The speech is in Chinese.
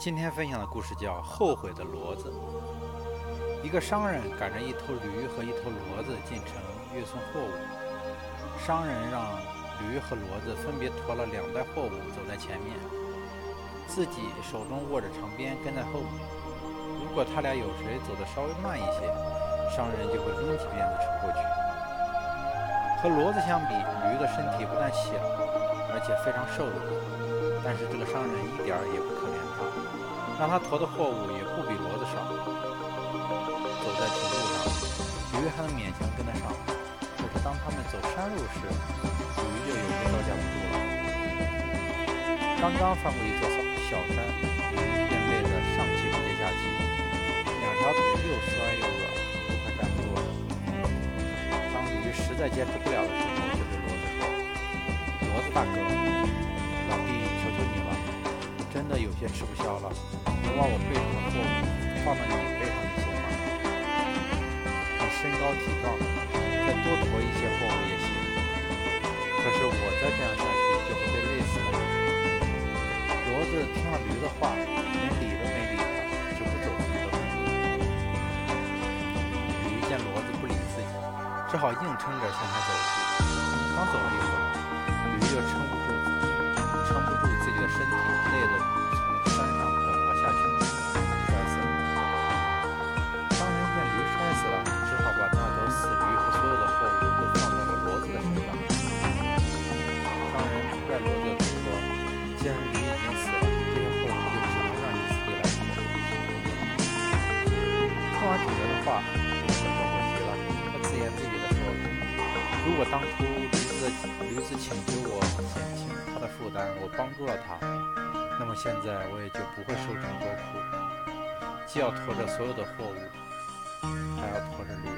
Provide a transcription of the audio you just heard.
今天分享的故事叫《后悔的骡子》。一个商人赶着一头驴和一头骡子进城运送货物。商人让驴和骡子分别驮了两袋货物走在前面，自己手中握着长鞭跟在后面。如果他俩有谁走得稍微慢一些，商人就会拎起鞭子冲过去。和骡子相比，驴的身体不但小，而且非常瘦弱，但是这个商人一点儿也不可怜他。让他驮的货物也不比骡子少。走在平路上，驴还能勉强跟得上，可是当他们走山路时，驴就有些招架不住了。刚刚翻过一座小山，驴便累得上气不接下气，两条腿又酸又软，都快站不住了。当驴实在坚持不了的时候，：“骡子大哥，老弟，求求你了。”真的有些吃不消了，能把我背上的货物放到你背上去行吗？你身高体壮，再多驮一些货物也行。可是我再这样下去就会被累死了。骡子听了驴的话，连理都没理他，只会走自己的路。驴见骡子不理自己，只好硬撑着向他走去。刚走了话，骡子可可惜了，他自言自语地说：“如果当初驴子驴子请求我减轻他的负担，我帮助了他，那么现在我也就不会受这么多苦，既要驮着所有的货物，还要驮着驴。”